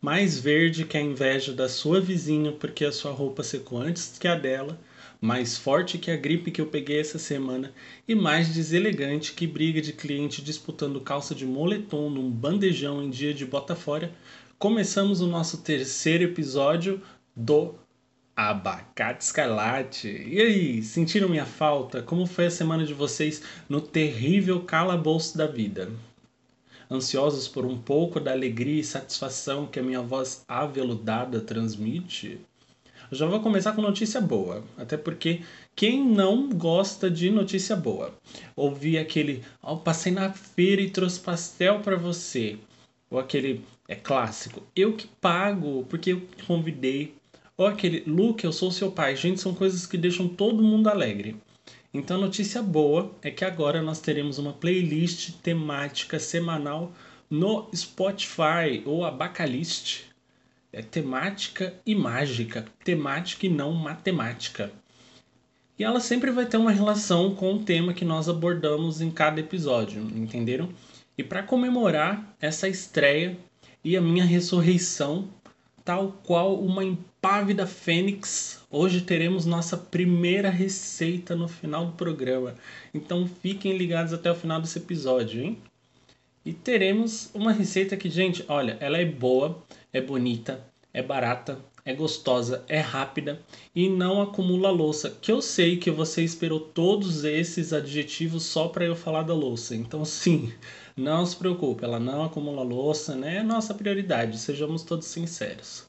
mais verde que a inveja da sua vizinha porque a sua roupa secou antes que a dela, mais forte que a gripe que eu peguei essa semana e mais deselegante que briga de cliente disputando calça de moletom num bandejão em dia de bota fora, começamos o nosso terceiro episódio do Abacate Escarlate. E aí, sentiram minha falta? Como foi a semana de vocês no terrível calabouço da vida? Ansiosos por um pouco da alegria e satisfação que a minha voz aveludada transmite? Já vou começar com notícia boa, até porque quem não gosta de notícia boa? Ouvi aquele, oh, passei na feira e trouxe pastel para você. Ou aquele, é clássico, eu que pago, porque eu convidei ou aquele, Luke, eu sou seu pai. Gente, são coisas que deixam todo mundo alegre. Então, a notícia boa é que agora nós teremos uma playlist temática semanal no Spotify, ou Abacalist. É temática e mágica, temática e não matemática. E ela sempre vai ter uma relação com o tema que nós abordamos em cada episódio, entenderam? E para comemorar essa estreia e a minha ressurreição, tal qual uma impávida fênix, hoje teremos nossa primeira receita no final do programa. Então fiquem ligados até o final desse episódio, hein? E teremos uma receita que, gente, olha, ela é boa, é bonita, é barata, é gostosa, é rápida e não acumula louça. Que eu sei que você esperou todos esses adjetivos só para eu falar da louça. Então, sim, não se preocupe, ela não acumula louça, né? É nossa prioridade, sejamos todos sinceros.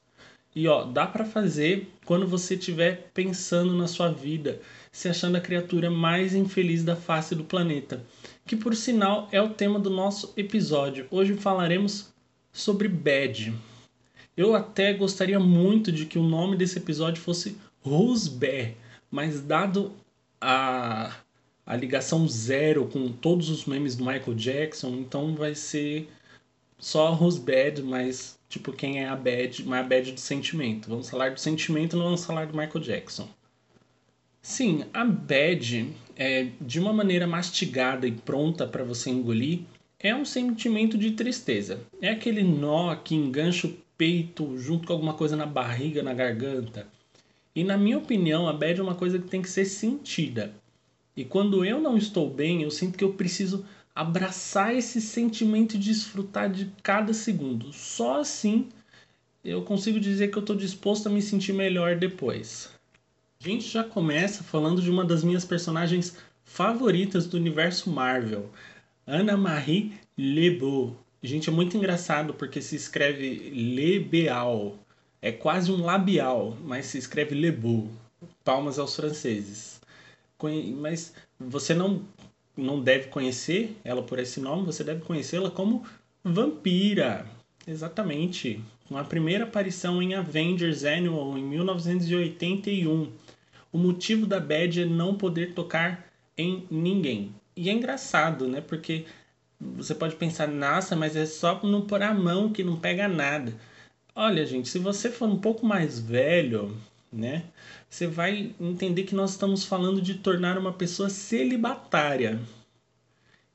E ó, dá para fazer quando você estiver pensando na sua vida, se achando a criatura mais infeliz da face do planeta, que por sinal é o tema do nosso episódio. Hoje falaremos sobre bad. Eu até gostaria muito de que o nome desse episódio fosse Bad, mas dado a a ligação zero com todos os memes do Michael Jackson, então vai ser só Who's Bad, mas tipo quem é a bad, mas a bad do sentimento. Vamos falar do sentimento, não vamos falar do Michael Jackson. Sim, a bad é de uma maneira mastigada e pronta para você engolir, é um sentimento de tristeza. É aquele nó que engancha o peito junto com alguma coisa na barriga, na garganta. E na minha opinião, a bad é uma coisa que tem que ser sentida. E quando eu não estou bem, eu sinto que eu preciso abraçar esse sentimento e desfrutar de cada segundo. Só assim eu consigo dizer que eu estou disposto a me sentir melhor depois. A gente já começa falando de uma das minhas personagens favoritas do universo Marvel, Anna Marie Lebeau. Gente, é muito engraçado porque se escreve Lebeau. É quase um labial, mas se escreve Lebeau. Palmas aos franceses. Mas você não, não deve conhecer ela por esse nome, você deve conhecê-la como Vampira. Exatamente. Uma primeira aparição em Avengers Annual em 1981. O motivo da Bad é não poder tocar em ninguém. E é engraçado, né? Porque você pode pensar, nossa, mas é só não pôr a mão que não pega nada. Olha, gente, se você for um pouco mais velho, né? Você vai entender que nós estamos falando de tornar uma pessoa celibatária.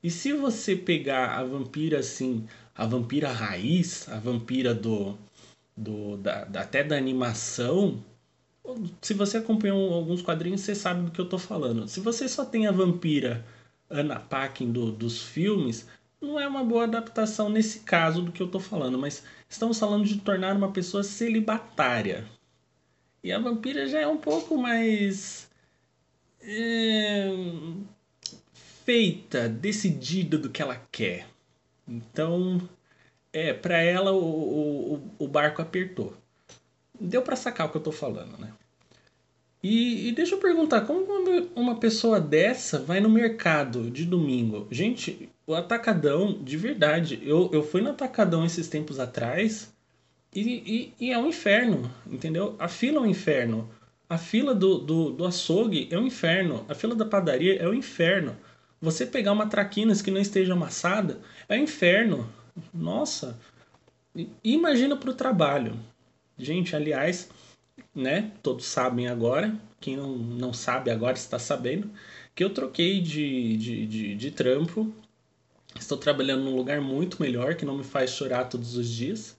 E se você pegar a vampira assim, a vampira raiz, a vampira do, do da, até da animação, se você acompanhou alguns quadrinhos, você sabe do que eu estou falando. Se você só tem a vampira Anna Paquin do, dos filmes, não é uma boa adaptação nesse caso do que eu estou falando, mas estamos falando de tornar uma pessoa celibatária. E a vampira já é um pouco mais. É, feita, decidida do que ela quer. Então, é, para ela o, o, o barco apertou. Deu para sacar o que eu tô falando, né? E, e, deixa eu perguntar, como uma pessoa dessa vai no mercado de domingo? Gente, o atacadão, de verdade, eu, eu fui no atacadão esses tempos atrás e, e, e, é um inferno, entendeu? A fila é um inferno. A fila do, do, do açougue é um inferno. A fila da padaria é um inferno. Você pegar uma traquinas que não esteja amassada é um inferno. Nossa. Imagina para o trabalho. Gente, aliás, né? Todos sabem agora. Quem não, não sabe agora está sabendo. Que eu troquei de, de, de, de trampo. Estou trabalhando num lugar muito melhor que não me faz chorar todos os dias.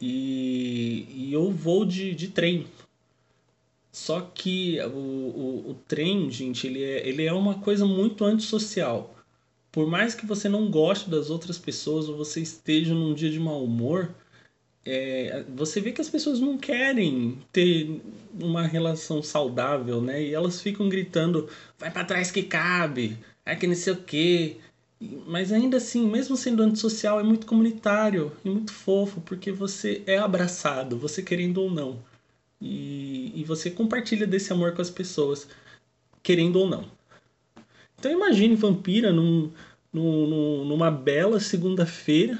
e, e eu vou de, de trem. Só que o, o, o trem, gente, ele é, ele é uma coisa muito antissocial. Por mais que você não goste das outras pessoas ou você esteja num dia de mau humor, é, você vê que as pessoas não querem ter uma relação saudável, né? E elas ficam gritando, vai para trás que cabe, é que não sei o quê. Mas ainda assim, mesmo sendo antissocial, é muito comunitário e muito fofo, porque você é abraçado, você querendo ou não. E, e você compartilha desse amor com as pessoas, querendo ou não. Então imagine Vampira num, num, numa bela segunda-feira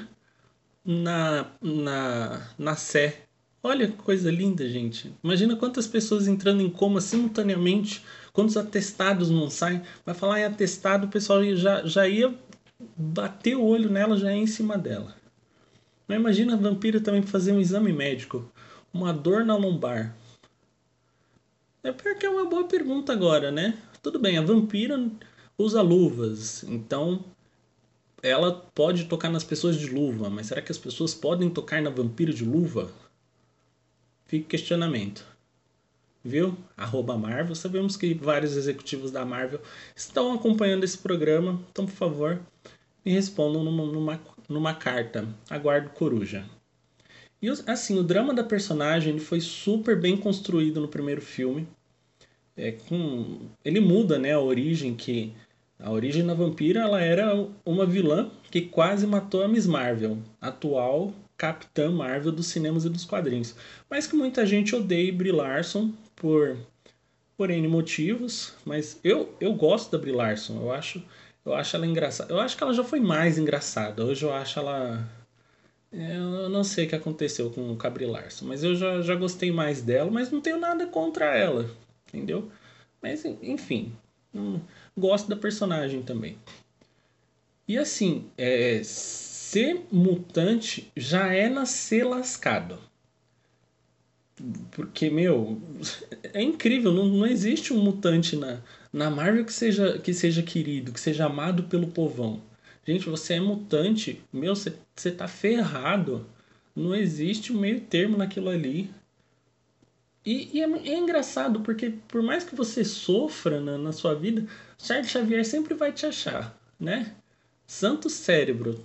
na, na, na Sé. Olha que coisa linda, gente. Imagina quantas pessoas entrando em coma simultaneamente, quantos atestados não saem. Vai falar em atestado, o pessoal já, já ia bater o olho nela, já em cima dela. Mas imagina a vampira também fazer um exame médico. Uma dor na lombar. É porque é uma boa pergunta agora, né? Tudo bem, a vampira usa luvas, então ela pode tocar nas pessoas de luva, mas será que as pessoas podem tocar na vampira de luva? Fica questionamento. Viu? Arroba Marvel. Sabemos que vários executivos da Marvel estão acompanhando esse programa, então por favor me respondam numa, numa, numa carta. Aguardo coruja. E assim, o drama da personagem ele foi super bem construído no primeiro filme. É, com, ele muda né, a origem que a origem da vampira ela era uma vilã que quase matou a Miss Marvel, atual Capitã Marvel dos cinemas e dos quadrinhos. Mas que muita gente odeia Brie Larson por por N motivos, mas eu, eu gosto da Brie Larson, eu acho, eu acho ela engraçada. Eu acho que ela já foi mais engraçada. Hoje eu acho ela eu não sei o que aconteceu com a Brie Larson, mas eu já, já gostei mais dela, mas não tenho nada contra ela, entendeu? Mas enfim, hum, gosto da personagem também. E assim, é, ser mutante já é nascer lascado. Porque, meu, é incrível, não, não existe um mutante na, na Marvel que seja, que seja querido, que seja amado pelo povão. Gente, você é mutante, meu, você, tá ferrado. Não existe um meio termo naquilo ali. E, e é, é, engraçado, porque por mais que você sofra na, na sua vida, Charles Xavier sempre vai te achar, né? Santo cérebro.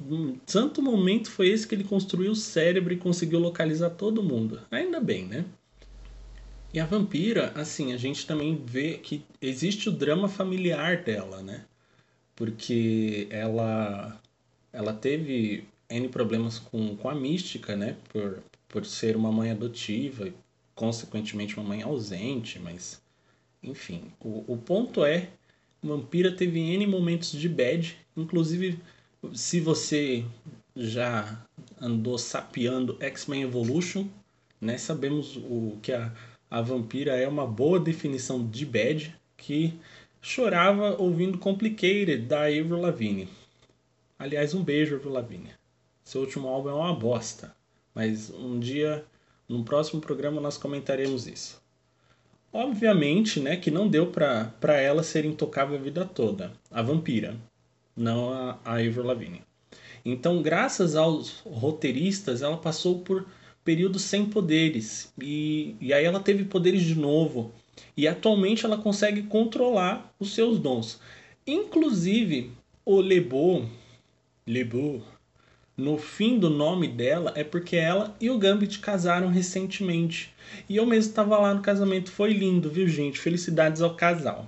Santo momento foi esse que ele construiu o cérebro e conseguiu localizar todo mundo. Ainda bem, né? E a vampira, assim, a gente também vê que existe o drama familiar dela, né? Porque ela ela teve N problemas com, com a mística, né? Por, por ser uma mãe adotiva consequentemente uma mãe ausente, mas enfim. O, o ponto é, Vampira teve N momentos de bad, inclusive se você já andou sapeando X-Men Evolution, né, sabemos o que a, a Vampira é uma boa definição de bad, que chorava ouvindo Complicated da Avril Lavigne. Aliás, um beijo, Avril Lavigne. Seu último álbum é uma bosta, mas um dia no próximo programa nós comentaremos isso. Obviamente, né, que não deu para ela ser intocável a vida toda, a vampira, não a, a Avril Lavigne. Então, graças aos roteiristas, ela passou por períodos sem poderes e, e aí ela teve poderes de novo e atualmente ela consegue controlar os seus dons. Inclusive, o Lebo, Lebo, no fim do nome dela é porque ela e o Gambit casaram recentemente. E eu mesmo estava lá no casamento, foi lindo, viu, gente? Felicidades ao casal.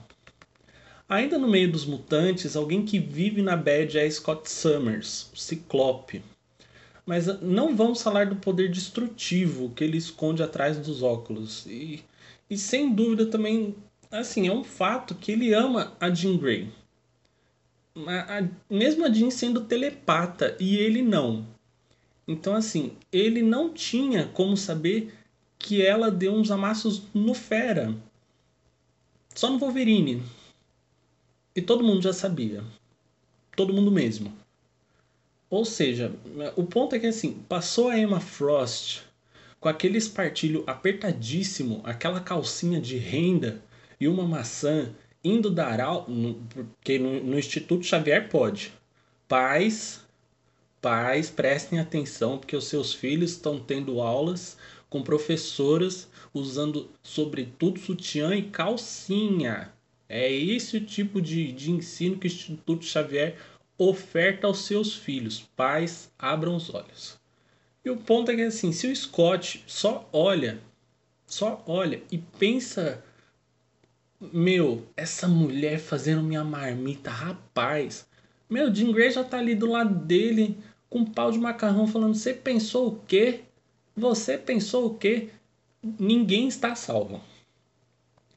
Ainda no meio dos mutantes, alguém que vive na bad é Scott Summers, o Ciclope. Mas não vamos falar do poder destrutivo que ele esconde atrás dos óculos. E, e sem dúvida também, assim, é um fato que ele ama a Jean Grey a, a, mesmo a Jean sendo telepata e ele não. Então, assim, ele não tinha como saber que ela deu uns amassos no Fera. Só no Wolverine. E todo mundo já sabia. Todo mundo mesmo. Ou seja, o ponto é que assim, passou a Emma Frost com aquele espartilho apertadíssimo, aquela calcinha de renda e uma maçã indo dar aula, porque no, no Instituto Xavier pode, pais Pais, prestem atenção, porque os seus filhos estão tendo aulas com professoras usando sobretudo sutiã e calcinha. É esse o tipo de, de ensino que o Instituto Xavier oferta aos seus filhos. Pais, abram os olhos. E o ponto é que assim, se o Scott só olha, só olha e pensa, meu, essa mulher fazendo minha marmita, rapaz. Meu, Jim Gray já tá ali do lado dele com um pau de macarrão falando: "Você pensou o quê? Você pensou o quê?" Ninguém está salvo.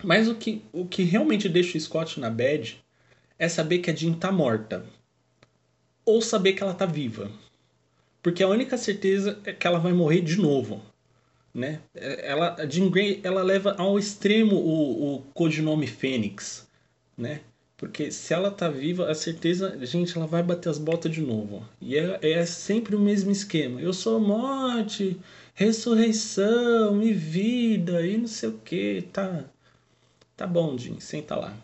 Mas o que, o que realmente deixa o Scott na bad é saber que a Jean tá morta. Ou saber que ela tá viva. Porque a única certeza é que ela vai morrer de novo. Né? Ela, a Jean Grey ela leva ao extremo o, o codinome Fênix. Né? Porque se ela tá viva, a certeza, gente, ela vai bater as botas de novo. E é, é sempre o mesmo esquema. Eu sou morte, ressurreição e vida e não sei o que, tá? Tá bom, Jim, senta lá.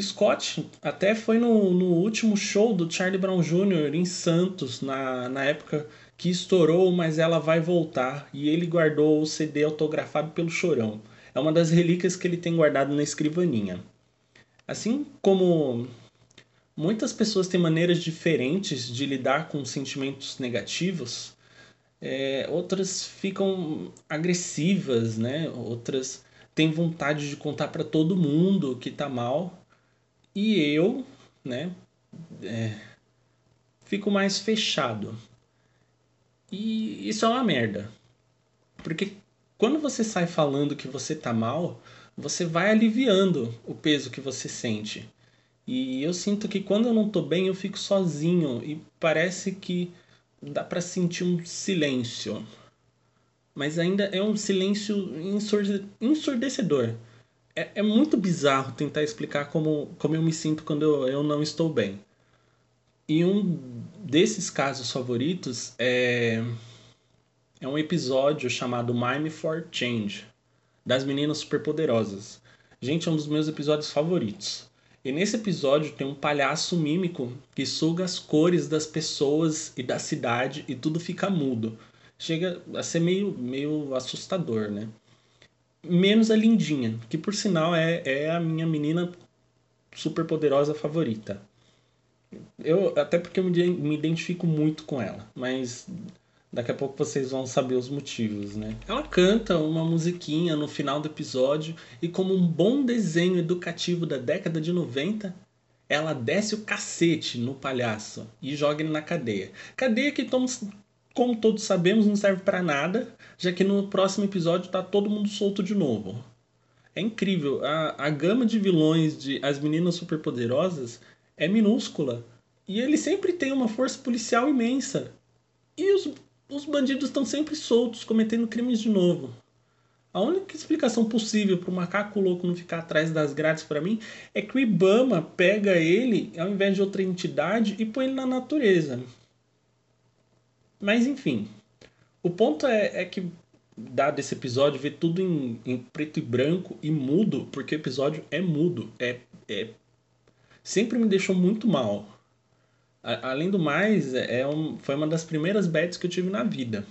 Scott até foi no, no último show do Charlie Brown Jr. em Santos, na, na época que estourou, mas ela vai voltar. E ele guardou o CD autografado pelo Chorão. É uma das relíquias que ele tem guardado na escrivaninha. Assim como muitas pessoas têm maneiras diferentes de lidar com sentimentos negativos, é, outras ficam agressivas, né? Outras tem vontade de contar para todo mundo que tá mal. E eu, né, é, fico mais fechado. E isso é uma merda. Porque quando você sai falando que você tá mal, você vai aliviando o peso que você sente. E eu sinto que quando eu não tô bem, eu fico sozinho e parece que dá para sentir um silêncio mas ainda é um silêncio ensurdecedor. É, é, muito bizarro tentar explicar como, como eu me sinto quando eu, eu não estou bem. E um desses casos favoritos é, é um episódio chamado Mime for Change, das meninas superpoderosas. Gente, é um dos meus episódios favoritos. E nesse episódio tem um palhaço mímico que suga as cores das pessoas e da cidade e tudo fica mudo chega a ser meio, meio assustador, né? Menos a Lindinha, que por sinal é, é a minha menina super poderosa favorita. Eu, até porque eu me, identifico muito com ela, mas daqui a pouco vocês vão saber os motivos, né? Ela canta uma musiquinha no final do episódio e como um bom desenho educativo da década de 90, ela desce o cacete no palhaço e joga ele na cadeia. Cadeia que como todos sabemos, não serve para nada, já que no próximo episódio tá todo mundo solto de novo. É incrível, a, a gama de vilões de As Meninas Superpoderosas é minúscula e ele sempre tem uma força policial imensa. E os, os bandidos estão sempre soltos, cometendo crimes de novo. A única explicação possível para o macaco louco não ficar atrás das grades para mim é que o Ibama pega ele ao invés de outra entidade e põe ele na natureza. Mas enfim, o ponto é, é que, dado esse episódio, ver tudo em, em, preto e branco e mudo, porque o episódio é mudo, é, é sempre me deixou muito mal. A, além do mais, é, é um, foi uma das primeiras bets que eu tive na vida.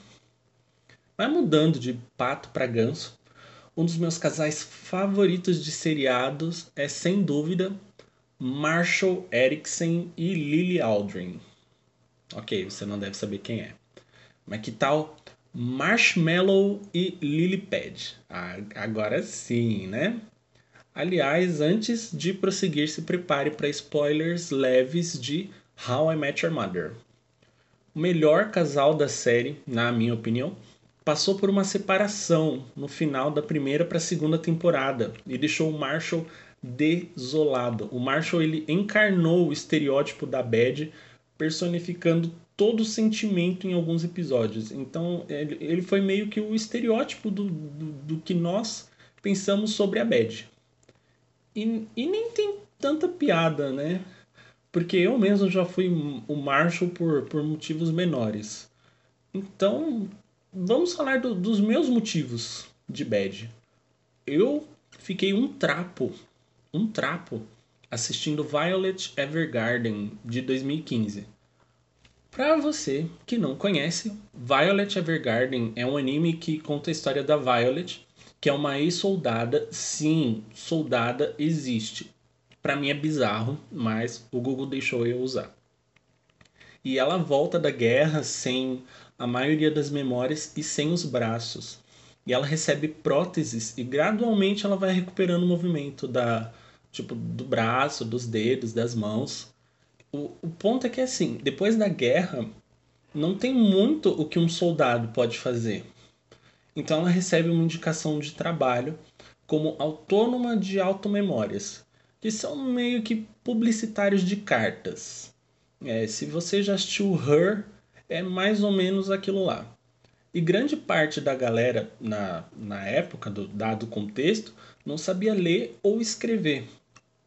Mas mudando de pato para ganso, um dos meus casais favoritos de seriados é sem dúvida Marshall Erickson e Lily Aldrin. Ok, você não deve saber quem é. Mas que tal Marshmallow e Lilypad? Ah, agora sim, né? Aliás, antes de prosseguir, se prepare para spoilers leves de How I Met Your Mother. O melhor casal da série, na minha opinião, passou por uma separação no final da primeira para a segunda temporada e deixou o Marshall desolado. O Marshall ele encarnou o estereótipo da Bad, personificando todo o sentimento em alguns episódios. Então ele, foi meio que o estereótipo do, do, do que nós pensamos sobre a Bad. E, e nem tem tanta piada, né? Porque eu mesmo já fui o Marshall por, por motivos menores. Então, vamos falar do, dos meus motivos de bad. Eu fiquei um trapo, um trapo, assistindo Violet Evergarden de 2015. Pra você que não conhece, Violet Evergarden é um anime que conta a história da Violet, que é uma ex-soldada. Sim, soldada existe. Pra mim é bizarro, mas o Google deixou eu usar. E ela volta da guerra sem a maioria das memórias e sem os braços. E ela recebe próteses e gradualmente ela vai recuperando o movimento da tipo do braço, dos dedos, das mãos. O, o ponto é que, assim, depois da guerra, não tem muito o que um soldado pode fazer. Então ela recebe uma indicação de trabalho como autônoma de automemórias, que são meio que publicitários de cartas. É, se você já assistiu Her, é mais ou menos aquilo lá. E grande parte da galera, na, na época, do dado contexto, não sabia ler ou escrever.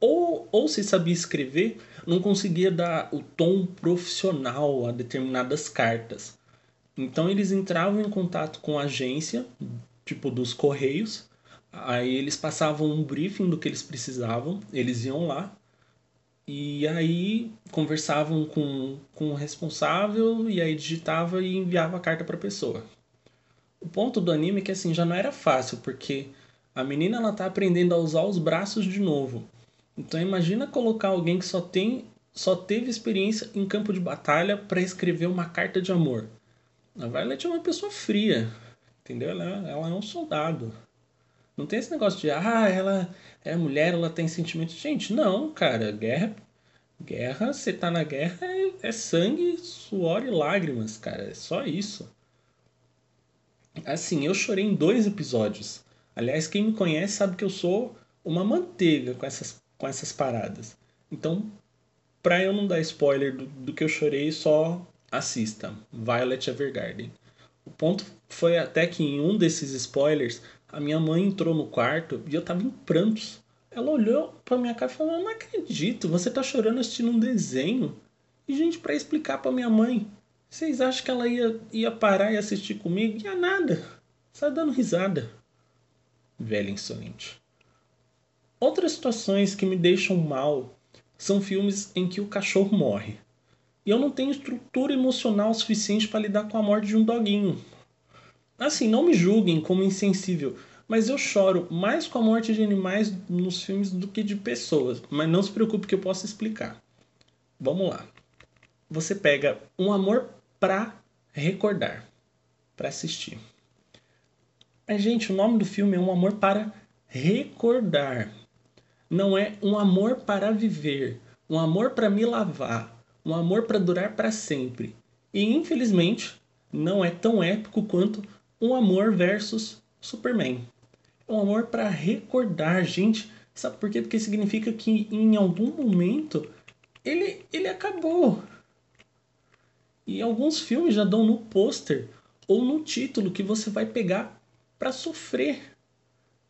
Ou, ou se sabia escrever, não conseguia dar o tom profissional a determinadas cartas. Então eles entravam em contato com a agência, tipo dos correios, aí eles passavam um briefing do que eles precisavam, eles iam lá e aí conversavam com, com o responsável e aí digitava e enviava a carta para a pessoa. O ponto do anime é que assim já não era fácil, porque a menina ela tá aprendendo a usar os braços de novo. Então imagina colocar alguém que só tem só teve experiência em campo de batalha para escrever uma carta de amor. A Violet é uma pessoa fria, entendeu? Ela, ela é um soldado. Não tem esse negócio de, ah, ela é mulher, ela tem sentimentos. Gente, não, cara. Guerra, guerra, você tá na guerra é, é sangue, suor e lágrimas, cara. É só isso. Assim, eu chorei em dois episódios. Aliás, quem me conhece sabe que eu sou uma manteiga com essas com essas paradas. Então, pra eu não dar spoiler do, do que eu chorei, só assista Violet Evergarden. O ponto foi até que em um desses spoilers, a minha mãe entrou no quarto e eu tava em prantos. Ela olhou pra minha cara e falou: Não acredito, você tá chorando assistindo um desenho. E, gente, para explicar pra minha mãe, vocês acham que ela ia, ia parar e assistir comigo? Ia nada. Só dando risada. Velha insolente. Outras situações que me deixam mal são filmes em que o cachorro morre. E eu não tenho estrutura emocional suficiente para lidar com a morte de um doguinho. Assim, não me julguem como insensível, mas eu choro mais com a morte de animais nos filmes do que de pessoas. Mas não se preocupe que eu posso explicar. Vamos lá. Você pega um amor pra recordar, para assistir. Mas, gente, o nome do filme é Um Amor para Recordar não é um amor para viver, um amor para me lavar, um amor para durar para sempre. E infelizmente, não é tão épico quanto um amor versus Superman. É um amor para recordar, gente. Sabe por quê? Porque significa que em algum momento ele, ele acabou. E alguns filmes já dão no pôster ou no título que você vai pegar para sofrer.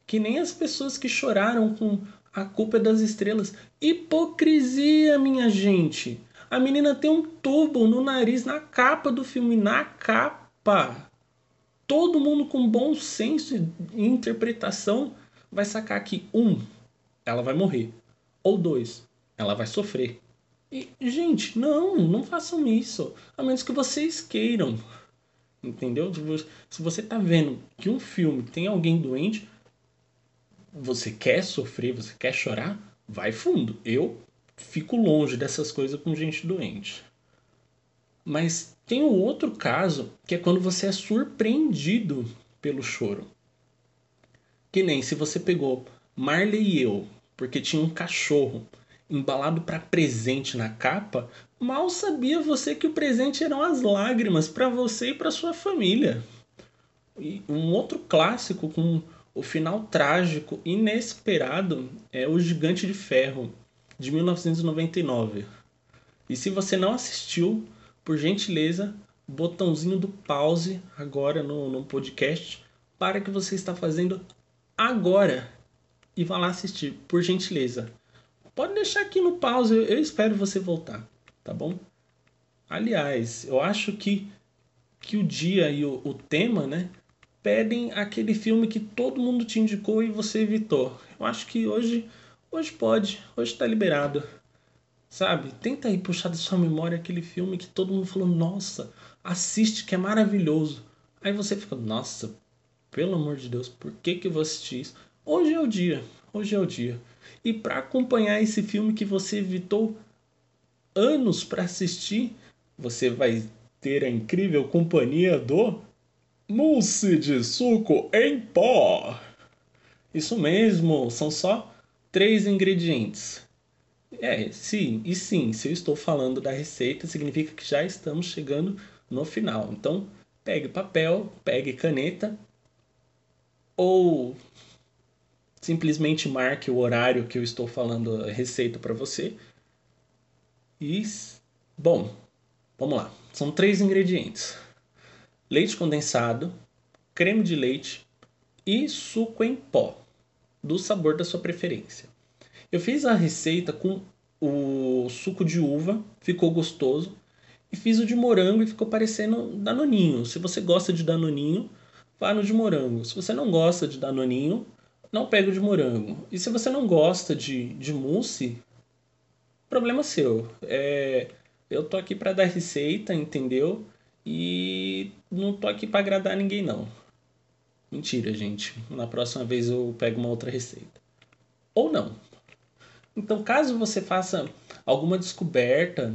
Que nem as pessoas que choraram com a culpa é das estrelas. Hipocrisia, minha gente. A menina tem um tubo no nariz na capa do filme, na capa. Todo mundo com bom senso e interpretação vai sacar que um, ela vai morrer, ou dois, ela vai sofrer. E gente, não, não façam isso, a menos que vocês queiram. Entendeu? Se você tá vendo que um filme tem alguém doente, você quer sofrer, você quer chorar, vai fundo. Eu fico longe dessas coisas com gente doente. Mas tem um outro caso que é quando você é surpreendido pelo choro. Que nem se você pegou Marley e eu, porque tinha um cachorro embalado para presente na capa, mal sabia você que o presente eram as lágrimas para você e para sua família. E um outro clássico com o final trágico, inesperado, é O Gigante de Ferro, de 1999. E se você não assistiu, por gentileza, botãozinho do pause agora no, no podcast para que você está fazendo agora e vá lá assistir, por gentileza. Pode deixar aqui no pause, eu espero você voltar, tá bom? Aliás, eu acho que, que o dia e o, o tema, né, pedem aquele filme que todo mundo te indicou e você evitou. Eu acho que hoje, hoje pode, hoje está liberado. Sabe? Tenta aí puxar da sua memória aquele filme que todo mundo falou, nossa, assiste que é maravilhoso. Aí você fica, nossa, pelo amor de Deus, por que, que eu vou assistir isso? Hoje é o dia, hoje é o dia. E para acompanhar esse filme que você evitou anos para assistir, você vai ter a incrível companhia do mousse de suco em pó. Isso mesmo, são só três ingredientes. É, sim, e sim, se eu estou falando da receita, significa que já estamos chegando no final. Então, pegue papel, pegue caneta ou simplesmente marque o horário que eu estou falando a receita para você. E, bom, vamos lá. São três ingredientes: leite condensado, creme de leite e suco em pó, do sabor da sua preferência. Eu fiz a receita com o suco de uva, ficou gostoso. E fiz o de morango e ficou parecendo danoninho. Se você gosta de danoninho, vá no de morango. Se você não gosta de danoninho, não pega o de morango. E se você não gosta de, de mousse, problema seu. É, eu tô aqui para dar receita, entendeu? E não tô aqui para agradar ninguém não. Mentira, gente. Na próxima vez eu pego uma outra receita. Ou não. Então, caso você faça alguma descoberta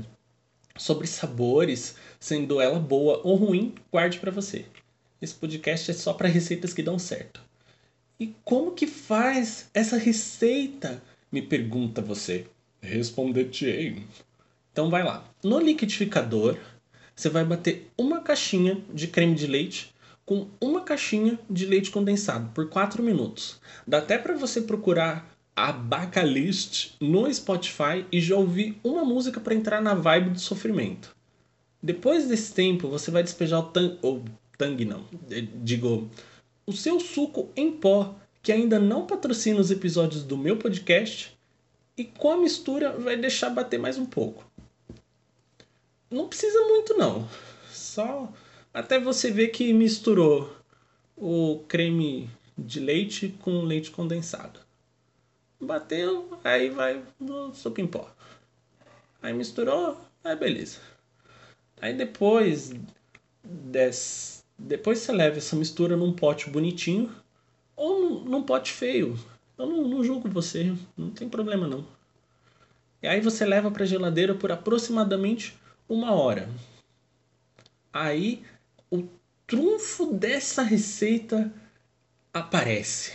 sobre sabores, sendo ela boa ou ruim, guarde para você. Esse podcast é só para receitas que dão certo. E como que faz essa receita? Me pergunta você. Responder-te-ei. Então vai lá. No liquidificador, você vai bater uma caixinha de creme de leite com uma caixinha de leite condensado por 4 minutos. Dá até para você procurar a Bacalist no Spotify e já ouvir uma música para entrar na vibe do sofrimento. Depois desse tempo, você vai despejar o tang, ou tang não, digo, o seu suco em pó, que ainda não patrocina os episódios do meu podcast, e com a mistura vai deixar bater mais um pouco. Não precisa muito não. Só até você ver que misturou o creme de leite com leite condensado. Bateu, aí vai no suco em pó. Aí misturou, aí beleza. Aí depois des... depois você leva essa mistura num pote bonitinho ou num, pote feio. Eu não, não julgo você, não tem problema não. E aí você leva para geladeira por aproximadamente uma hora. Aí o trunfo dessa receita aparece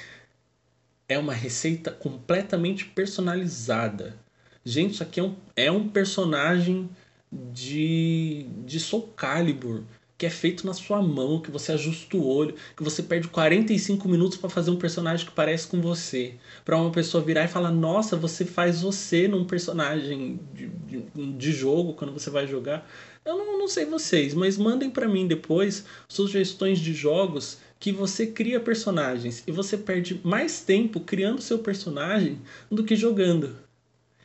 é uma receita completamente personalizada. Gente, isso aqui é um, é um personagem de, de Soul Calibur que é feito na sua mão, que você ajusta o olho, que você perde 45 minutos para fazer um personagem que parece com você. Para uma pessoa virar e falar: Nossa, você faz você num personagem de, de, de jogo quando você vai jogar. Eu não, não sei vocês, mas mandem para mim depois sugestões de jogos que você cria personagens e você perde mais tempo criando seu personagem do que jogando.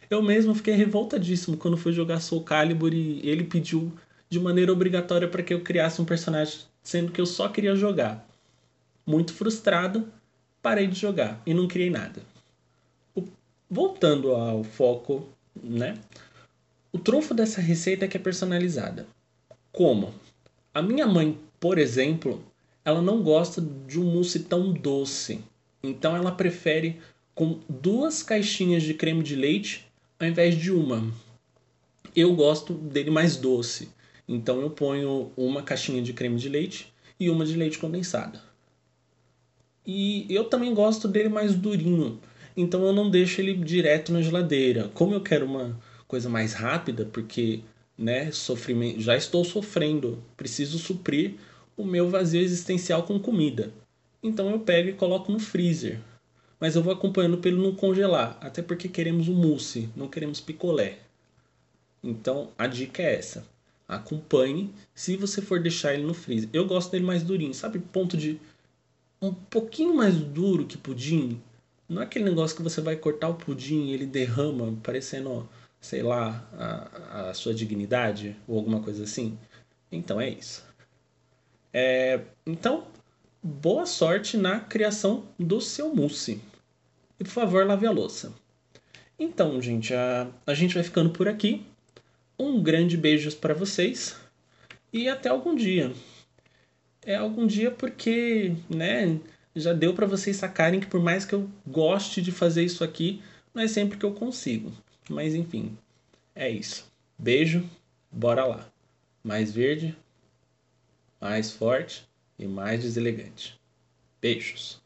Eu mesmo fiquei revoltadíssimo quando fui jogar Soul Calibur e ele pediu de maneira obrigatória para que eu criasse um personagem, sendo que eu só queria jogar. Muito frustrado, parei de jogar e não criei nada. Voltando ao foco, né? O trunfo dessa receita é que é personalizada. Como? A minha mãe, por exemplo, ela não gosta de um mousse tão doce. Então ela prefere com duas caixinhas de creme de leite ao invés de uma. Eu gosto dele mais doce. Então eu ponho uma caixinha de creme de leite e uma de leite condensado. E eu também gosto dele mais durinho. Então eu não deixo ele direto na geladeira. Como eu quero uma coisa mais rápida, porque né, sofrimento, já estou sofrendo, preciso suprir o meu vazio existencial com comida. Então eu pego e coloco no freezer. Mas eu vou acompanhando ele não congelar, até porque queremos o mousse, não queremos picolé. Então a dica é essa. Acompanhe se você for deixar ele no freezer. Eu gosto dele mais durinho, sabe? Ponto de um pouquinho mais duro que pudim. Não é aquele negócio que você vai cortar o pudim e ele derrama, parecendo, sei lá, a, a sua dignidade ou alguma coisa assim. Então é isso. É, então, boa sorte na criação do seu mousse. E por favor, lave a louça. Então, gente, a, a gente vai ficando por aqui. Um grande beijo para vocês e até algum dia. É algum dia porque, né, já deu para vocês sacarem que por mais que eu goste de fazer isso aqui, não é sempre que eu consigo. Mas enfim, é isso. Beijo, bora lá. Mais verde, mais forte e mais deselegante. Beijos.